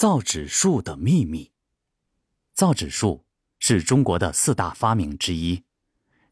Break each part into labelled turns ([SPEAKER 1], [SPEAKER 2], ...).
[SPEAKER 1] 造纸术的秘密。造纸术是中国的四大发明之一，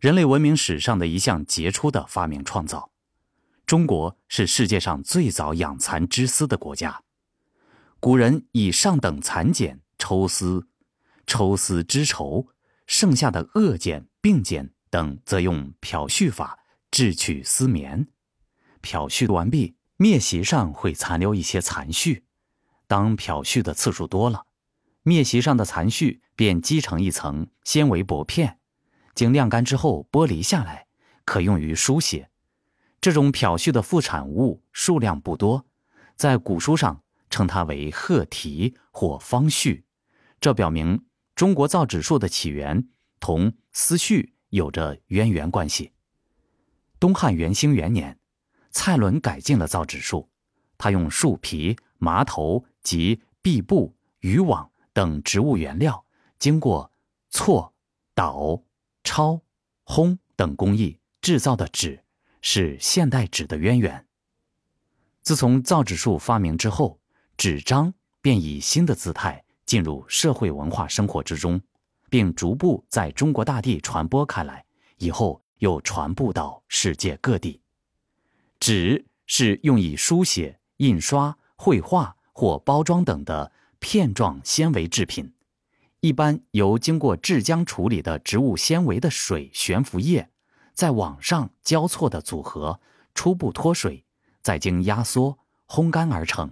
[SPEAKER 1] 人类文明史上的一项杰出的发明创造。中国是世界上最早养蚕织丝的国家。古人以上等蚕茧抽丝，抽丝织绸，剩下的恶茧、病茧等，则用漂絮法制取丝棉。漂絮完毕，篾席上会残留一些残絮。当漂絮的次数多了，篾席上的残絮便积成一层纤维薄片，经晾干之后剥离下来，可用于书写。这种漂絮的副产物数量不多，在古书上称它为褐题或方絮，这表明中国造纸术的起源同丝絮有着渊源关系。东汉元兴元年，蔡伦改进了造纸术，他用树皮、麻头及壁布、渔网等植物原料，经过错、捣、抄、烘等工艺制造的纸。是现代纸的渊源。自从造纸术发明之后，纸张便以新的姿态进入社会文化生活之中，并逐步在中国大地传播开来。以后又传播到世界各地。纸是用以书写、印刷、绘画或包装等的片状纤维制品，一般由经过制浆处理的植物纤维的水悬浮液。在网上交错的组合，初步脱水，再经压缩烘干而成。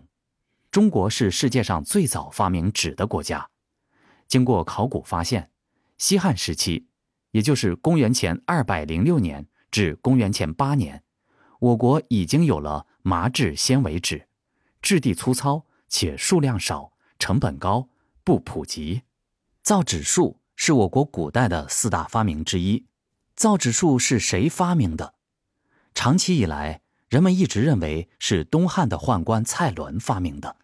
[SPEAKER 1] 中国是世界上最早发明纸的国家。经过考古发现，西汉时期，也就是公元前二百零六年至公元前八年，我国已经有了麻质纤维纸，质地粗糙且数量少，成本高，不普及。造纸术是我国古代的四大发明之一。造纸术是谁发明的？长期以来，人们一直认为是东汉的宦官蔡伦发明的。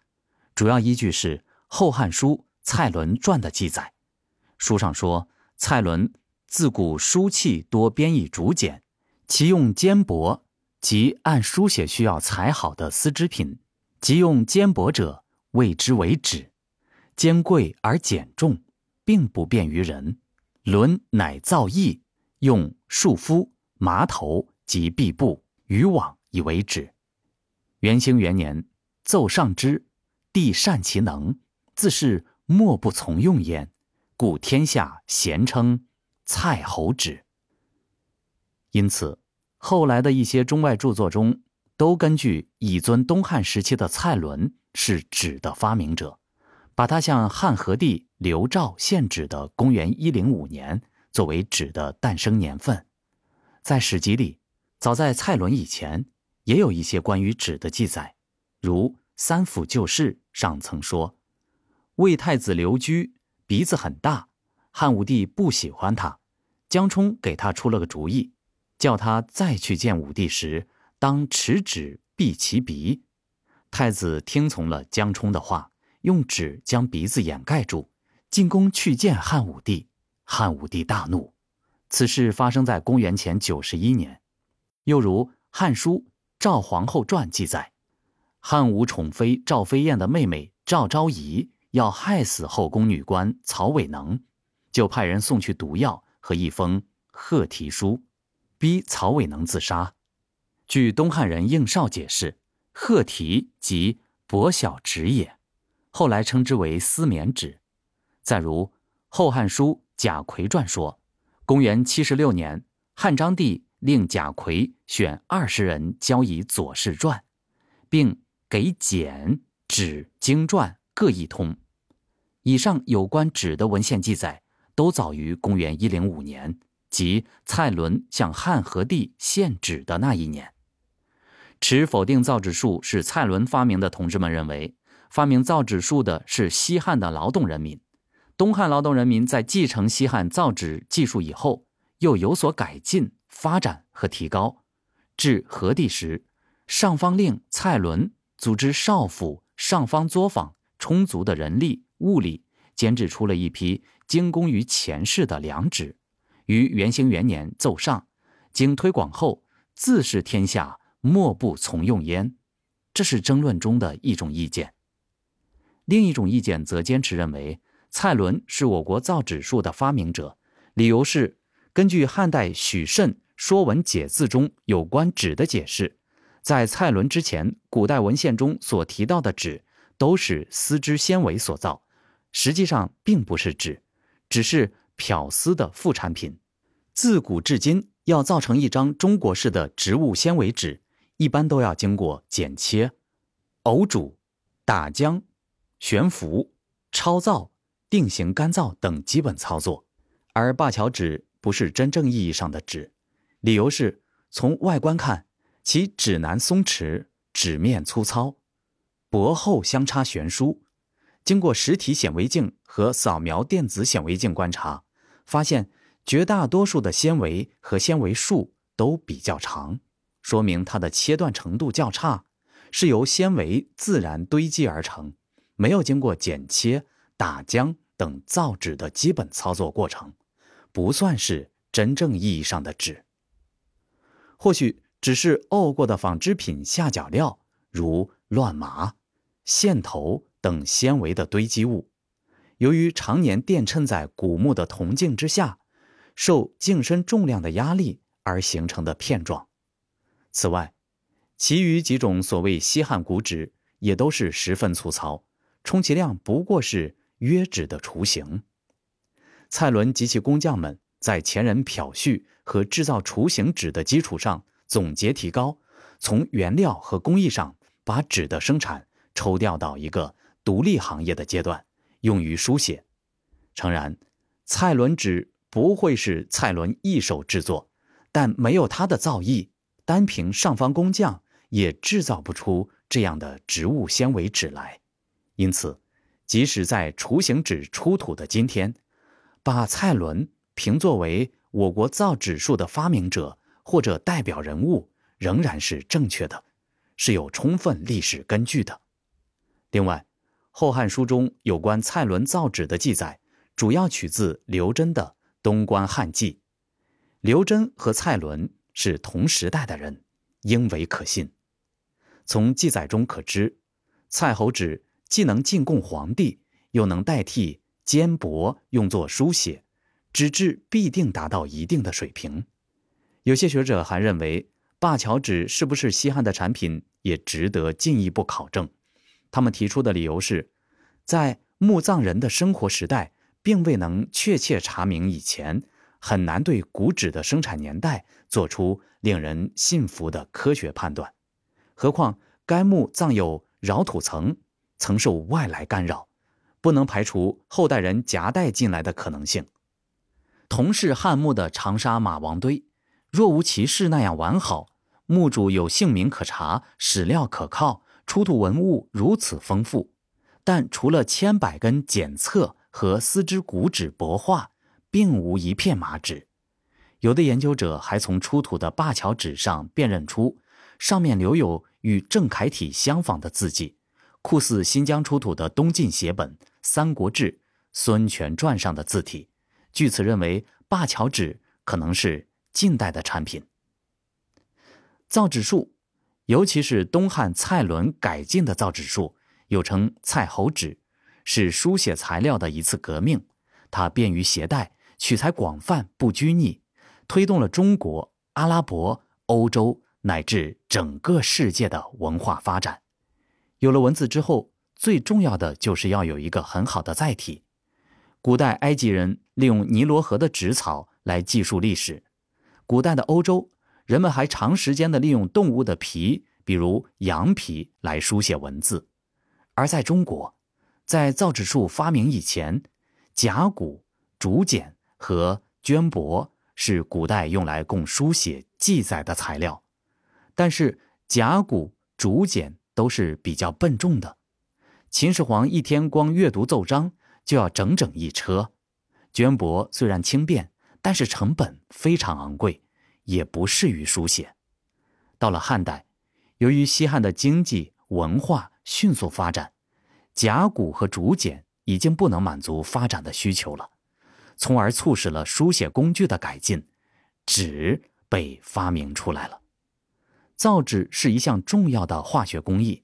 [SPEAKER 1] 主要依据是《后汉书·蔡伦传》的记载。书上说，蔡伦自古书器多编以竹简，其用坚帛，即按书写需要裁好的丝织品，即用坚薄者，谓之为纸。坚贵而简重，并不便于人。伦乃造易。用束肤、麻头及壁布、渔网以为纸。元兴元年，奏上之，帝善其能，自是莫不从用焉，故天下咸称蔡侯纸。因此，后来的一些中外著作中，都根据以尊东汉时期的蔡伦是纸的发明者，把他向汉和帝刘肇献纸的公元一零五年。作为纸的诞生年份，在史籍里，早在蔡伦以前，也有一些关于纸的记载。如《三辅旧事》上曾说，魏太子刘居鼻子很大，汉武帝不喜欢他，江充给他出了个主意，叫他再去见武帝时，当持纸闭其鼻。太子听从了江充的话，用纸将鼻子掩盖住，进宫去见汉武帝。汉武帝大怒，此事发生在公元前九十一年。又如《汉书·赵皇后传》记载，汉武宠妃赵飞燕的妹妹赵昭仪要害死后宫女官曹伟能，就派人送去毒药和一封贺题书，逼曹伟能自杀。据东汉人应绍解释，贺题即薄小纸也，后来称之为丝绵纸。再如《后汉书》。贾逵传说，公元七十六年，汉章帝令贾逵选二十人交以《左氏传》，并给简、纸、经传各一通。以上有关纸的文献记载，都早于公元一零五年，即蔡伦向汉和帝献纸的那一年。持否定造纸术是蔡伦发明的同志们认为，发明造纸术的是西汉的劳动人民。东汉劳动人民在继承西汉造纸技术以后，又有所改进、发展和提高。至和帝时，上方令蔡伦组织少府、上方作坊充足的人力物力，监制出了一批精工于前世的良纸。于元兴元年奏上，经推广后，自是天下莫不从用焉。这是争论中的一种意见。另一种意见则坚持认为，蔡伦是我国造纸术的发明者，理由是根据汉代许慎《说文解字》中有关纸的解释，在蔡伦之前，古代文献中所提到的纸都是丝织纤维所造，实际上并不是纸，只是漂丝的副产品。自古至今，要造成一张中国式的植物纤维纸，一般都要经过剪切、偶煮、打浆。悬浮、超造、定型干燥等基本操作，而灞桥纸不是真正意义上的纸，理由是从外观看，其纸难松弛，纸面粗糙，薄厚相差悬殊。经过实体显微镜和扫描电子显微镜观察，发现绝大多数的纤维和纤维束都比较长，说明它的切断程度较差，是由纤维自然堆积而成。没有经过剪切、打浆等造纸的基本操作过程，不算是真正意义上的纸。或许只是沤过的纺织品下脚料，如乱麻、线头等纤维的堆积物，由于常年垫衬在古木的铜镜之下，受镜身重量的压力而形成的片状。此外，其余几种所谓西汉古纸也都是十分粗糙。充其量不过是约纸的雏形。蔡伦及其工匠们在前人漂絮和制造雏形纸的基础上总结提高，从原料和工艺上把纸的生产抽调到一个独立行业的阶段，用于书写。诚然，蔡伦纸不会是蔡伦一手制作，但没有他的造诣，单凭上方工匠也制造不出这样的植物纤维纸来。因此，即使在雏形纸出土的今天，把蔡伦评作为我国造纸术的发明者或者代表人物，仍然是正确的，是有充分历史根据的。另外，《后汉书》中有关蔡伦造纸的记载，主要取自刘桢的《东关汉记》。刘桢和蔡伦是同时代的人，应为可信。从记载中可知，蔡侯纸。既能进贡皇帝，又能代替缣帛用作书写，纸质必定达到一定的水平。有些学者还认为，灞桥纸是不是西汉的产品，也值得进一步考证。他们提出的理由是，在墓葬人的生活时代，并未能确切查明以前，很难对古纸的生产年代做出令人信服的科学判断。何况该墓葬有扰土层。曾受外来干扰，不能排除后代人夹带进来的可能性。同是汉墓的长沙马王堆，若无其事那样完好，墓主有姓名可查，史料可靠，出土文物如此丰富，但除了千百根简册和丝织古纸帛画，并无一片麻纸。有的研究者还从出土的灞桥纸上辨认出，上面留有与正楷体相仿的字迹。酷似新疆出土的东晋写本《三国志·孙权传》上的字体，据此认为灞桥纸可能是近代的产品。造纸术，尤其是东汉蔡伦改进的造纸术，又称蔡侯纸，是书写材料的一次革命。它便于携带，取材广泛，不拘泥，推动了中国、阿拉伯、欧洲乃至整个世界的文化发展。有了文字之后，最重要的就是要有一个很好的载体。古代埃及人利用尼罗河的纸草来记述历史；古代的欧洲人们还长时间的利用动物的皮，比如羊皮来书写文字。而在中国，在造纸术发明以前，甲骨、竹简和绢帛是古代用来供书写记载的材料。但是甲骨、竹简。都是比较笨重的，秦始皇一天光阅读奏章就要整整一车。绢帛虽然轻便，但是成本非常昂贵，也不适于书写。到了汉代，由于西汉的经济文化迅速发展，甲骨和竹简已经不能满足发展的需求了，从而促使了书写工具的改进，纸被发明出来了。造纸是一项重要的化学工艺，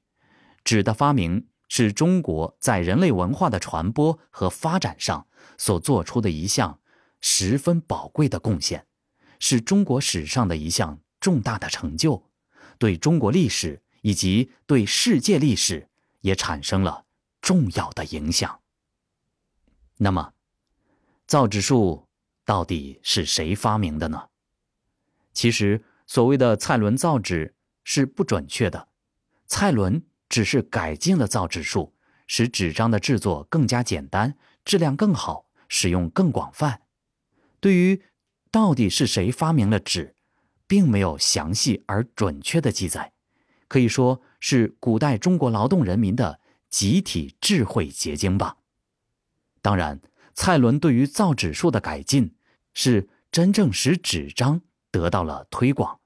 [SPEAKER 1] 纸的发明是中国在人类文化的传播和发展上所做出的一项十分宝贵的贡献，是中国史上的一项重大的成就，对中国历史以及对世界历史也产生了重要的影响。那么，造纸术到底是谁发明的呢？其实，所谓的蔡伦造纸是不准确的，蔡伦。只是改进了造纸术，使纸张的制作更加简单，质量更好，使用更广泛。对于到底是谁发明了纸，并没有详细而准确的记载，可以说是古代中国劳动人民的集体智慧结晶吧。当然，蔡伦对于造纸术的改进，是真正使纸张得到了推广。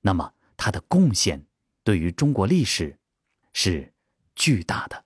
[SPEAKER 1] 那么，他的贡献对于中国历史。是巨大的。